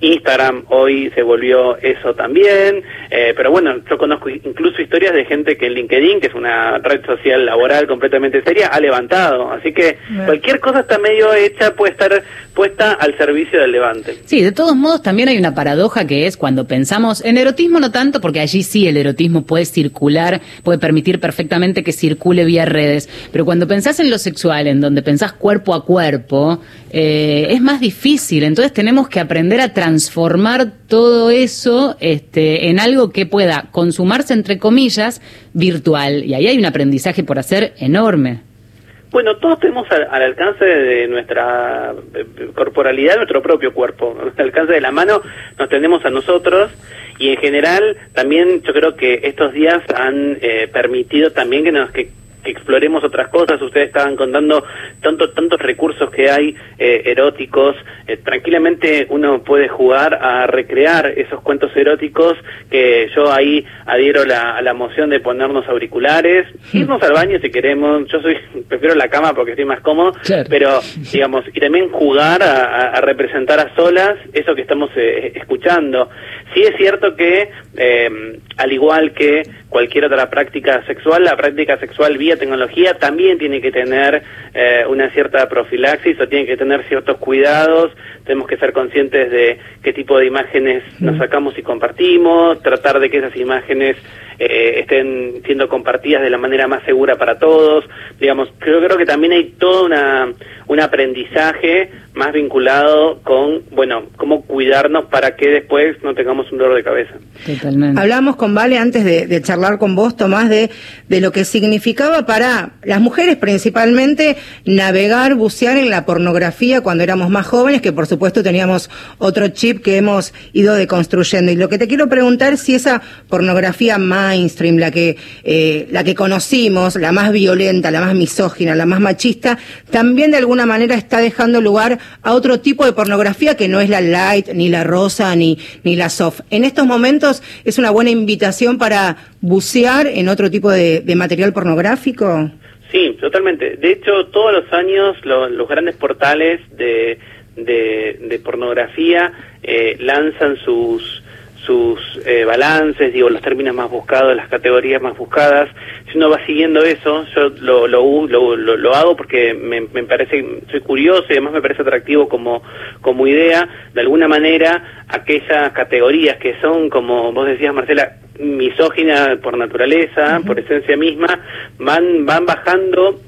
Instagram hoy se volvió eso también, eh, pero bueno, yo conozco incluso historias de gente que en LinkedIn, que es una red social laboral completamente seria, ha levantado. Así que cualquier cosa está medio hecha, puede estar puesta al servicio del levante. Sí, de todos modos también hay una paradoja que es cuando pensamos en erotismo no tanto, porque allí sí el erotismo puede circular, puede permitir perfectamente que circule vía redes, pero cuando pensás en lo sexual, en donde pensás cuerpo a cuerpo, eh, es más difícil, entonces tenemos que aprender a transformar todo eso este, en algo que pueda consumarse, entre comillas, virtual, y ahí hay un aprendizaje por hacer enorme. Bueno, todos tenemos al, al alcance de nuestra eh, corporalidad, nuestro propio cuerpo. Al alcance de la mano nos tenemos a nosotros y en general también yo creo que estos días han eh, permitido también que nos que, que exploremos otras cosas. Ustedes estaban contando tanto, tantos recursos que hay eh, eróticos. Eh, tranquilamente uno puede jugar a recrear esos cuentos eróticos que yo ahí adhiero la, a la moción de ponernos auriculares, irnos al baño si queremos. Yo soy prefiero la cama porque estoy más cómodo, pero digamos y también jugar a, a- a representar a solas eso que estamos eh, escuchando. Sí es cierto que eh, al igual que cualquier otra práctica sexual, la práctica sexual vía tecnología también tiene que tener eh, una cierta profilaxis o tiene que tener ciertos cuidados. Tenemos que ser conscientes de qué tipo de imágenes nos sacamos y compartimos, tratar de que esas imágenes eh, estén siendo compartidas de la manera más segura para todos. Digamos, yo creo que también hay todo una, un aprendizaje más vinculado con, bueno, cómo cuidarnos para que después no tengamos un dolor de cabeza. Totalmente. Hablamos con Vale antes de, de charlar con vos, Tomás, de, de lo que significaba para las mujeres principalmente navegar, bucear en la pornografía cuando éramos más jóvenes, que por supuesto teníamos otro chip que hemos ido deconstruyendo. Y lo que te quiero preguntar es si esa pornografía mainstream, la que, eh, la que conocimos, la más violenta, la más misógina, la más machista, también de alguna manera está dejando lugar a otro tipo de pornografía que no es la light, ni la rosa, ni, ni la soft. En estos momentos es una buena invitación para bucear en otro tipo de, material pornográfico. Sí, totalmente. De hecho, todos los años lo- los grandes portales de, de, de pornografía eh, lanzan sus sus eh, balances, digo, los términos más buscados, las categorías más buscadas. Si uno va siguiendo eso, yo lo, lo, lo- lo hago porque me, me parece, soy curioso y además me parece atractivo como, como idea. De alguna manera, aquellas categorías que son, como vos decías, Marcela, misógina por naturaleza, por esencia misma, van, van bajando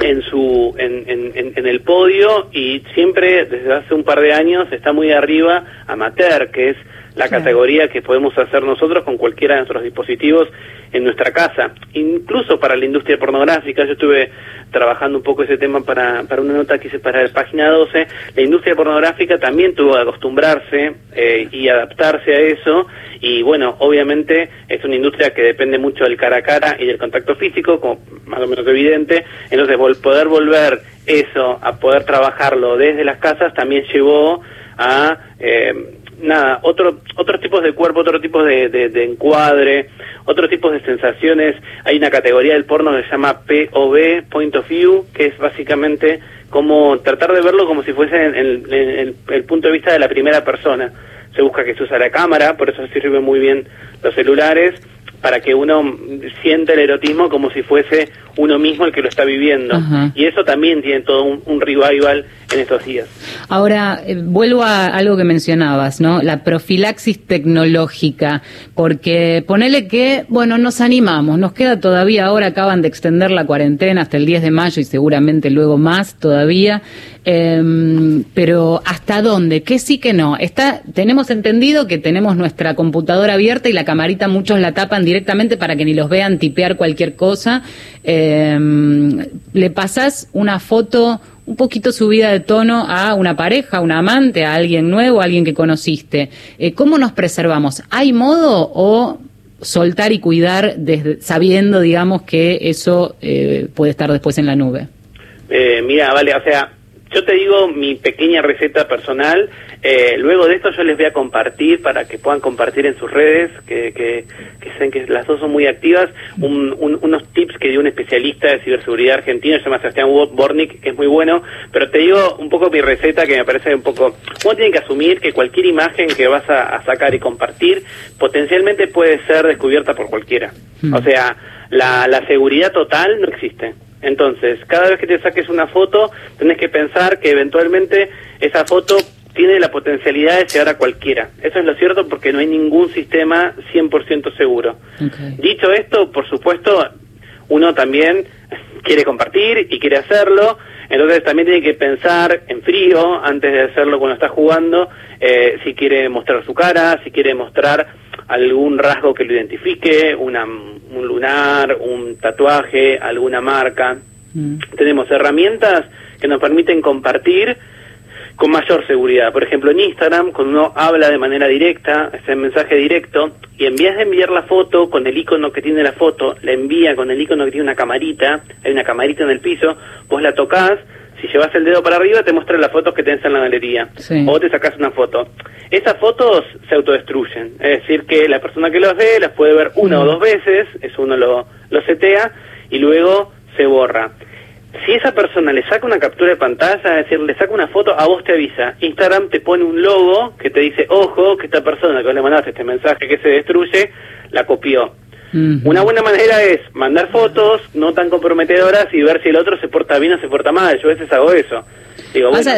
en su en, en, en, el podio y siempre desde hace un par de años está muy arriba amateur que es la categoría que podemos hacer nosotros con cualquiera de nuestros dispositivos en nuestra casa. Incluso para la industria pornográfica, yo estuve trabajando un poco ese tema para, para una nota que hice para la página 12, la industria pornográfica también tuvo que acostumbrarse eh, y adaptarse a eso. Y bueno, obviamente es una industria que depende mucho del cara a cara y del contacto físico, como más o menos evidente, entonces poder volver eso a poder trabajarlo desde las casas también llevó a eh, nada, otro, otros tipos de cuerpo, otros tipos de, de, encuadre, otros tipos de sensaciones. Hay una categoría del porno que se llama POV, Point of View, que es básicamente como tratar de verlo como si fuese en, el punto de vista de la primera persona. Se busca que se usa la cámara, por eso sirven muy bien los celulares, para que uno sienta el erotismo como si fuese uno mismo el que lo está viviendo. Y eso también tiene todo un, revival en estos días. Ahora, eh, vuelvo a algo que mencionabas, ¿no? La profilaxis tecnológica, porque ponele que, bueno, nos animamos, nos queda todavía ahora, acaban de extender la cuarentena hasta el 10 de mayo y seguramente luego más todavía, em, pero ¿hasta dónde? ¿Qué sí que no? Está, tenemos entendido que tenemos nuestra computadora abierta y la camarita muchos la tapan directamente para que ni los vean tipear cualquier cosa. Eh, le pasas una foto un poquito subida de tono a una pareja, a un amante, a alguien nuevo, a alguien que conociste. Eh, ¿Cómo nos preservamos? ¿Hay modo o soltar y cuidar desde, sabiendo, digamos, que eso eh, puede estar después en la nube? Eh, mira, vale, o sea, yo te digo mi pequeña receta personal. Eh, luego de esto yo les voy a compartir para que puedan compartir en sus redes, que, que, que que las dos son muy activas, unos tips que dio un especialista de ciberseguridad argentino, se llama Sebastián Bornik, que es muy bueno. Pero te digo un poco mi receta que me parece un poco... Uno tiene que asumir que cualquier imagen que vas a, sacar y compartir potencialmente puede ser descubierta por cualquiera. Hmm. O sea, la, la seguridad total no existe. Entonces, cada vez que te saques una foto, tenés que pensar que eventualmente esa foto tiene la potencialidad de llegar a cualquiera. Eso es lo cierto porque no hay ningún sistema 100% seguro. Dicho esto, por supuesto, uno también quiere compartir y quiere hacerlo, entonces también tiene que pensar en frío antes de hacerlo cuando está jugando, eh, si quiere mostrar su cara, si quiere mostrar algún rasgo que lo identifique, una, un lunar, un tatuaje, alguna marca. Mm. Tenemos herramientas que nos permiten compartir con mayor seguridad. Por ejemplo, en Instagram, cuando uno habla de manera directa, ese mensaje directo, y en vez de enviar la foto con el icono que tiene la foto, la envía con el icono que tiene una camarita, hay una camarita en el piso, vos la tocas, si llevas el dedo para arriba te muestra las fotos que tenés en la galería, o te sacas una foto. Esas fotos se autodestruyen, es decir, que la persona que los ve las puede ver una o dos veces, eso uno lo, lo setea, y luego se borra si esa persona le saca una captura de pantalla, es decir, le saca una foto, a vos te avisa. Instagram te pone un logo que te dice, ojo, que esta persona que vos le mandaste este mensaje que se destruye, la copió. Una buena manera es mandar fotos no tan comprometedoras y ver si el otro se porta bien o se porta mal. Yo a veces hago eso. Digo, bueno,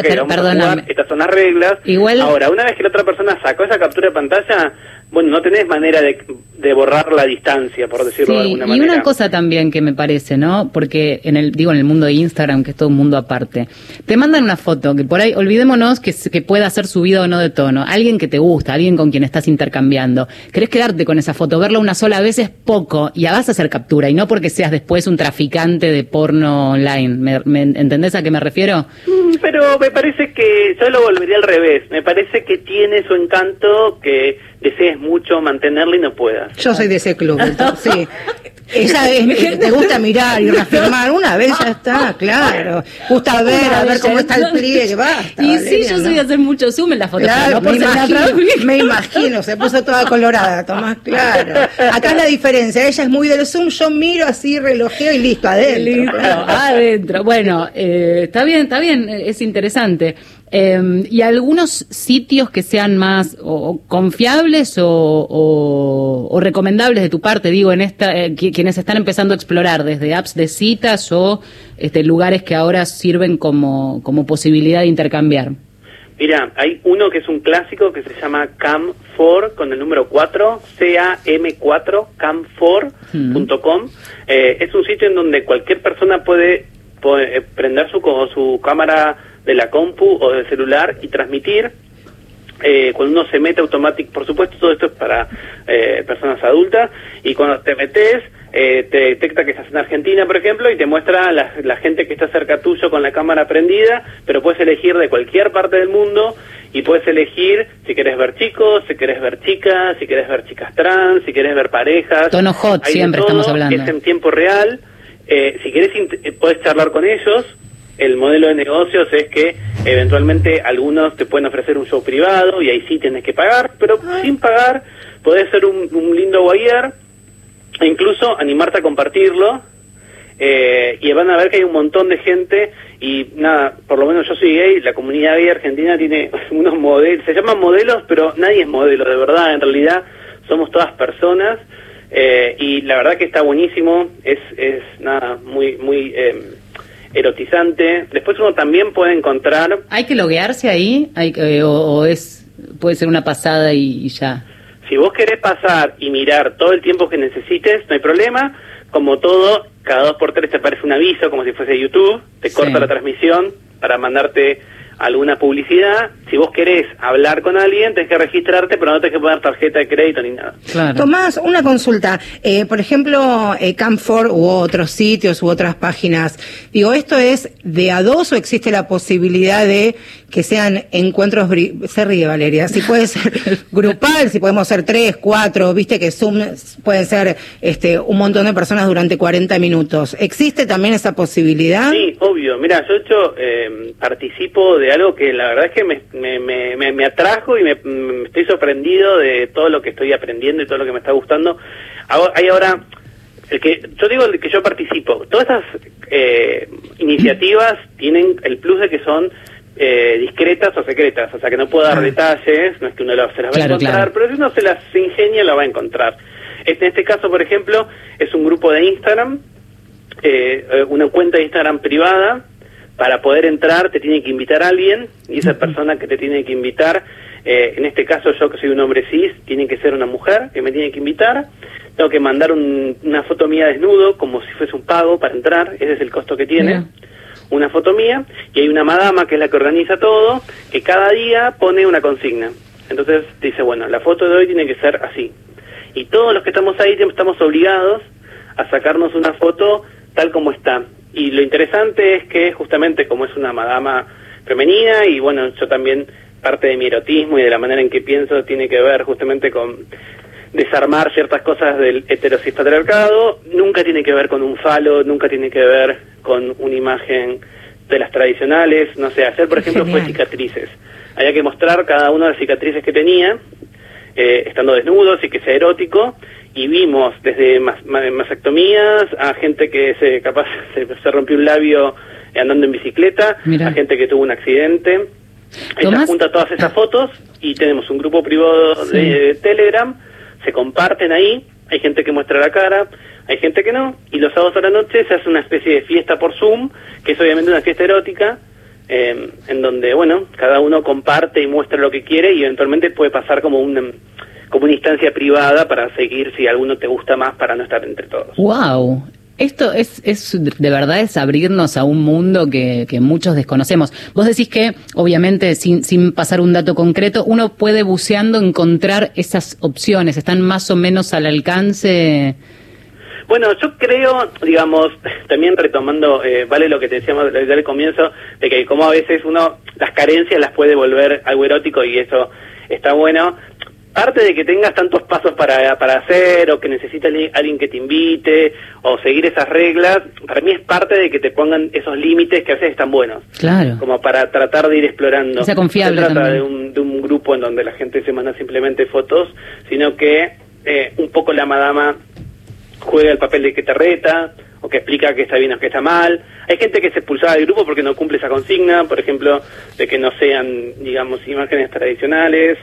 estas son las reglas. Igual... Ahora, una vez que la otra persona sacó esa captura de pantalla, bueno, no tenés manera de, de, borrar la distancia, por decirlo de alguna manera. Y una cosa también que me parece, ¿no? Porque en el, digo, en el mundo de Instagram, que es todo un mundo aparte, te mandan una foto que por ahí, olvidémonos que, que pueda ser subida o no de tono, alguien que te gusta, alguien con quien estás intercambiando. ¿Querés quedarte con esa foto? Verla una sola vez es poco y vas a hacer captura y no porque seas después un traficante de porno online. ¿Me, entendés a qué me refiero? Mm, pero me parece que yo lo volvería al revés. Me parece que tiene su encanto que desees mucho mantenerla y no puedas. Yo soy de ese club, entonces, sí. Esa es, te gusta mirar y reafirmar, una vez ya está, claro. Gusta ver, a ver cómo está el pliegue, basta. Y sí, yo soy de hacer mucho zoom en la foto. Claro, me, imagino, me imagino, se puso toda colorada, Tomás, claro. Acá es la diferencia, ella es muy del zoom, yo miro así, relojeo y listo, adentro. adentro. Bueno, eh, está bien, está bien, es interesante. Eh, y algunos sitios que sean más o, confiables o, o, recomendables de tu parte, digo, en esta, eh, quienes están empezando a explorar desde apps de citas o este, lugares que ahora sirven como, como posibilidad de intercambiar. Mira, hay uno que es un clásico que se llama Cam4 con el número 4, C-A-M-4, cam4.com. Eh, es un sitio en donde cualquier persona puede, prender su, su cámara de la compu o del celular y transmitir. Eh, cuando uno se mete automático, por supuesto todo esto es para eh, personas adultas, y cuando te metes, eh, te detecta que estás en Argentina, por ejemplo, y te muestra la, la gente que está cerca tuyo con la cámara prendida, pero puedes elegir de cualquier parte del mundo y puedes elegir si querés ver chicos, si querés ver chicas, si querés ver chicas trans, si querés ver parejas. Tono hot, Hay siempre todo, estamos hablando. Es en tiempo real. Eh, si int- eh, puedes charlar con ellos. El modelo de negocios es que eventualmente algunos te pueden ofrecer un show privado y ahí sí tienes que pagar, pero sin pagar podés ser un, un lindo guayar e incluso animarte a compartirlo. eh, y van a ver que hay un montón de gente y nada, por lo menos yo soy gay, la comunidad gay argentina tiene unos modelos, se llaman modelos, pero nadie es modelo, de verdad, en realidad somos todas personas eh, y la verdad que está buenísimo, es, es nada, muy, muy eh, erotizante. Después uno también puede encontrar ¿Hay que loguearse ahí? Hay, que- o, o es puede ser una pasada y, y ya? Si vos querés pasar y mirar todo el tiempo que necesites, no hay problema. Como todo, cada dos por tres te aparece un aviso, como si fuese YouTube, te corta la transmisión para mandarte alguna publicidad. Si vos querés hablar con alguien, tenés que registrarte, pero no tenés que poner tarjeta de crédito ni nada. Tomás, una consulta. Eh, por ejemplo, eh, Camfor u otros sitios u otras páginas. Digo, ¿esto es de a dos o existe la posibilidad de que sean encuentros... bri- Se ríe Valeria. Si puede ser grupal, si podemos ser tres, cuatro, viste que Zoom pueden ser este, un montón de personas durante 40 minutos. ¿Existe también esa posibilidad? Sí, obvio. Mira, yo de hecho eh, participo de algo que la verdad es que me, me, me, me- me atrajo y me, me estoy sorprendido de todo lo que estoy aprendiendo y todo lo que me está gustando. Ahora- Hay ahora, el que yo digo el que yo participo, todas estas eh, iniciativas tienen el plus de que son eh, discretas o secretas, o sea que no puedo dar detalles, no es que uno lo- se las va a encontrar, claro. pero si uno se las ingenia lo va a encontrar. Este- en este caso, por ejemplo, es un grupo de Instagram eh, eh, una cuenta de Instagram privada, para poder entrar te tiene que invitar a alguien y esa persona que te tiene que invitar, eh, en este caso yo que soy un hombre cis, tiene que ser una mujer que me tiene que invitar, tengo que mandar un- una foto mía desnudo como si fuese un pago para entrar, ese es el costo que tiene. Una foto mía y hay una madama que es la que organiza todo, que cada día pone una consigna. Entonces dice, bueno, la foto de hoy tiene que ser así. Y todos los que estamos ahí estamos obligados a sacarnos una foto tal como está. Y lo interesante es que justamente como es una madama femenina y bueno, yo también parte de mi erotismo y de la manera en que pienso tiene que ver justamente con desarmar ciertas cosas del heterosis patriarcado, nunca tiene que ver con un falo, nunca tiene que ver con una imagen de las tradicionales, no sé, hacer por ejemplo fue cicatrices. Había que mostrar cada una de las cicatrices que tenía, eh, estando desnudos y que sea erótico, y vimos desde mas- ma- mastectomías a gente que se capaz se, se rompió un labio andando en bicicleta, a gente que tuvo un accidente. Se junta todas esas fotos y tenemos un grupo privado Sí. de Telegram, se comparten ahí, hay gente que muestra la cara, hay gente que no, y los sábados a la noche se hace una especie de fiesta por Zoom, que es obviamente una fiesta erótica, eh, en donde, bueno, cada uno comparte y muestra lo que quiere y eventualmente puede pasar como una, como una instancia privada para seguir si alguno te gusta más para no estar entre todos. Wow. Esto es, es de verdad es abrirnos a un mundo que, que muchos desconocemos. Vos decís que, obviamente, sin, sin pasar un dato concreto, uno puede buceando encontrar esas opciones, están más o menos al alcance. Bueno, yo creo, digamos, también retomando, eh, vale lo que te decíamos desde el comienzo, de que como a veces uno las carencias las puede volver algo erótico y eso está bueno. Parte de que tengas tantos pasos para, para hacer o que necesitas alguien que te invite o seguir esas reglas, para mí es parte de que te pongan esos límites que a veces están buenos, Claro. como para tratar de ir explorando. Sea confiable No se trata también. de un, de un grupo en donde la gente se manda simplemente fotos, sino que eh, un poco la madama juega el papel de que te reta o que explica que está bien o que está mal. Hay gente que se expulsaba del grupo porque no cumple esa consigna, por ejemplo, de que no sean, digamos, imágenes tradicionales.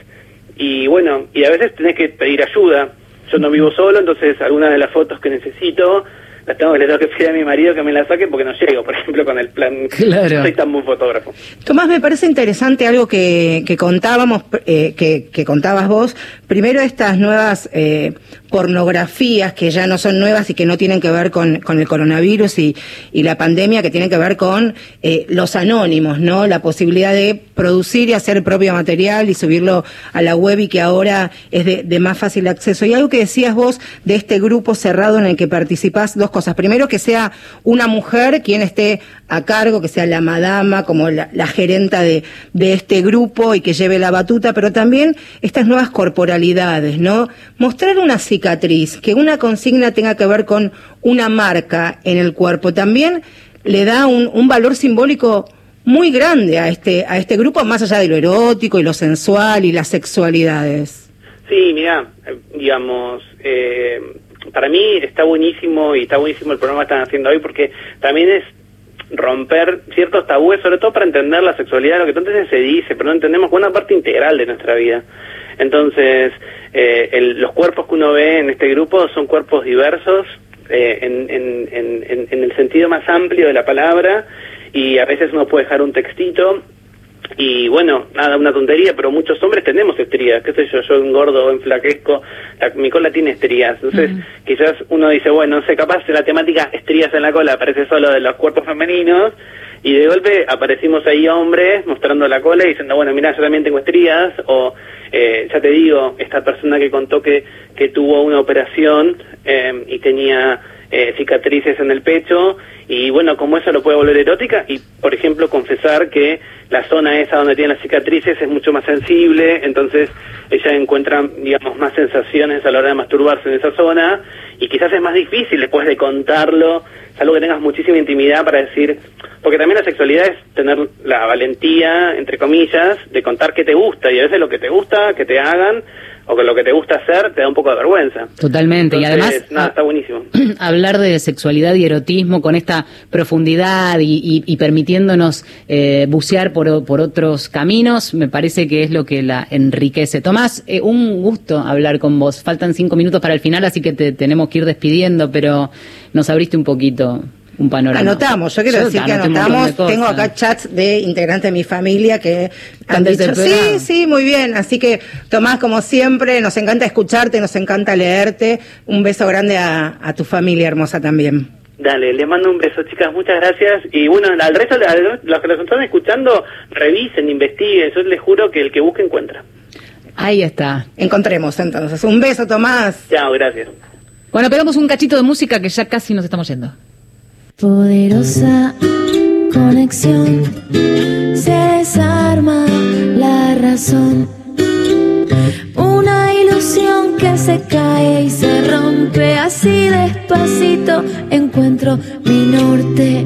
Y bueno, y a veces tenés que pedir ayuda. Yo no vivo solo, entonces algunas de las fotos que necesito las tengo que le tengo que pedir a mi marido que me la saque porque no llego, por ejemplo, con el plan. Claro. No soy tan buen fotógrafo. Tomás, me parece interesante algo que, que contábamos, eh, que, que contabas vos. Primero estas nuevas eh, pornografías que ya no son nuevas y que no tienen que ver con, con el coronavirus y, y la pandemia, que tienen que ver con eh, los anónimos, ¿no? La posibilidad de producir y hacer el propio material y subirlo a la web y que ahora es de, de más fácil acceso. Y algo que decías vos de este grupo cerrado en el que participás, dos cosas. Primero, que sea una mujer quien esté a cargo, que sea la madama, como la, la gerenta de, de este grupo y que lleve la batuta, pero también estas nuevas corporalidades, ¿no? Mostrar una cicatriz, que una consigna tenga que ver con una marca en el cuerpo, también le da un, un valor simbólico muy grande a este, a este grupo, más allá de lo erótico y lo sensual y las sexualidades. Sí, mira, eh, digamos, eh, para mí está buenísimo y está buenísimo el programa que están haciendo hoy porque también es romper ciertos tabúes, sobre todo para entender la sexualidad, lo que veces se dice, pero no entendemos una parte integral de nuestra vida. Entonces, eh, el- los cuerpos que uno ve en este grupo son cuerpos diversos, eh, en- en- en- en el sentido más amplio de la palabra, y a veces uno puede dejar un textito y bueno, nada, una tontería, pero muchos hombres tenemos estrías, qué sé yo, yo engordo o enflaquezco, la- mi cola tiene estrías, entonces quizás uno dice, bueno, no sé, capaz la temática estrías en la cola aparece solo de los cuerpos femeninos, y de golpe aparecimos ahí hombres mostrando la cola y diciendo, bueno, mira, yo también tengo estrías, o eh, ya te digo, esta persona que contó que, que tuvo una operación eh, y tenía eh, cicatrices en el pecho, y bueno, como eso lo puede volver erótica, y por ejemplo confesar que la zona esa donde tiene las cicatrices es mucho más sensible, entonces ella encuentra, digamos, más sensaciones a la hora de masturbarse en esa zona, y quizás es más difícil después de contarlo, salvo que tengas muchísima intimidad para decir, porque también la sexualidad es tener la valentía, entre comillas, de contar qué te gusta, y a veces lo que te gusta que te hagan, o que lo que te gusta hacer, te da un poco de vergüenza. Totalmente. y además, nada, está buenísimo. hablar de sexualidad y erotismo con esta profundidad y, y- y permitiéndonos eh, bucear por, por otros caminos, me parece que es lo que la enriquece. Tomás, eh, un gusto hablar con vos. Faltan cinco minutos para el final, así que te tenemos que ir despidiendo, pero nos abriste un poquito un panorama. Anotamos, yo quiero Yo decir que anotamos. Tengo acá chats de integrantes de mi familia que han dicho, sí, sí, muy bien. Así que, Tomás, como siempre, nos encanta escucharte, nos encanta leerte. Un beso grande a, a tu familia hermosa también. Dale, les mando un beso, chicas, muchas gracias. Y bueno, al resto, a los que los están escuchando, revisen, investiguen. Yo les juro que el que busque encuentra. Ahí está. Encontremos entonces. Un beso, Tomás. Chao, gracias. Bueno, pegamos un cachito de música que ya casi nos estamos yendo. Poderosa conexión, se desarma la razón. Una ilusión que se cae y se rompe así despacito. Encuentro mi norte.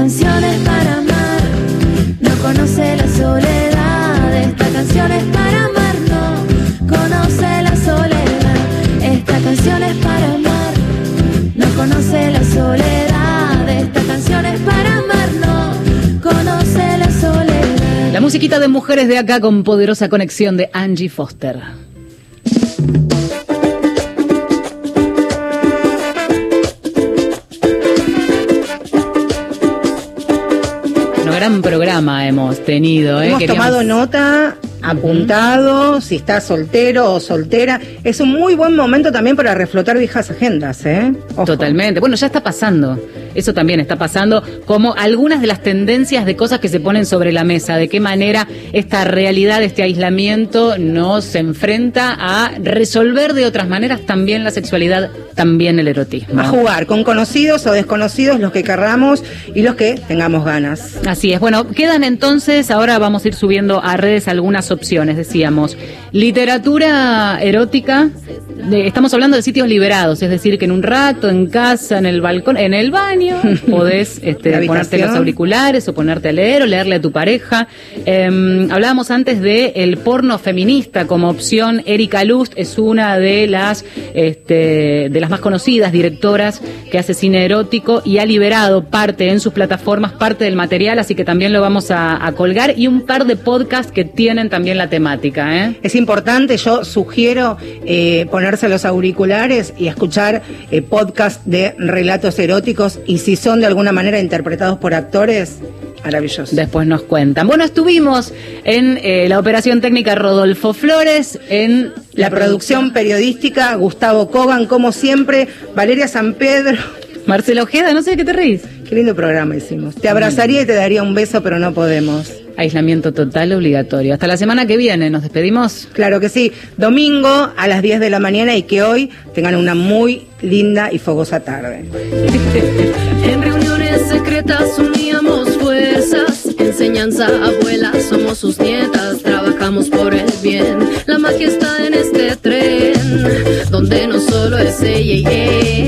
Canción es para amar, no conoce la soledad. Esta canción es para amar, no conoce la soledad. Esta canción es para amar, no conoce la soledad. Esta canción es para amar, no conoce la soledad. La musiquita de mujeres de acá con poderosa conexión de Angie Foster. Gran programa hemos tenido. ¿eh? Hemos Queríamos- tomado nota apuntado, si estás soltero o soltera. Es un muy buen momento también para reflotar viejas agendas, ¿eh? Ojo. Totalmente. Bueno, ya está pasando. Eso también está pasando como algunas de las tendencias de cosas que se ponen sobre la mesa. De qué manera esta realidad, este aislamiento nos enfrenta a resolver de otras maneras también la sexualidad, también el erotismo. A jugar con conocidos o desconocidos, los que querramos y los que tengamos ganas. Así es. Bueno, quedan entonces, ahora vamos a ir subiendo a redes algunas opciones. Decíamos, literatura erótica. De- estamos hablando de sitios liberados, es decir, que en un rato, en casa, en el balcón, en el baño, podés este, ponerte los auriculares o ponerte a leer o leerle a tu pareja. Eh, hablábamos antes de el porno feminista como opción. Erika Lust es una de las este, de las más conocidas directoras que hace cine erótico y ha liberado parte en sus plataformas, parte del material, así que también lo vamos a, a colgar y un par de podcasts que tienen también la temática. ¿eh? Es importante, yo sugiero eh, ponerse los auriculares y escuchar eh, podcast de relatos eróticos y si son de alguna manera interpretados por actores, maravilloso. Después nos cuentan. Bueno, estuvimos en eh, la operación técnica Rodolfo Flores, en La producción periodística, Gustavo Kogan, como siempre, Valeria San Pedro. Marcelo Ojeda, no sé de qué te reís. Qué lindo programa hicimos. Te abrazaría y te daría un beso, pero no podemos. Aislamiento total obligatorio. Hasta la semana que viene, ¿nos despedimos? Claro que sí. Domingo a las 10 de la mañana y que hoy tengan una muy linda y fogosa tarde. En reuniones secretas uníamos fuerzas, enseñanza abuela, somos sus nietas, trabajamos por el bien. La magia está en este tren, donde no solo es ella y él.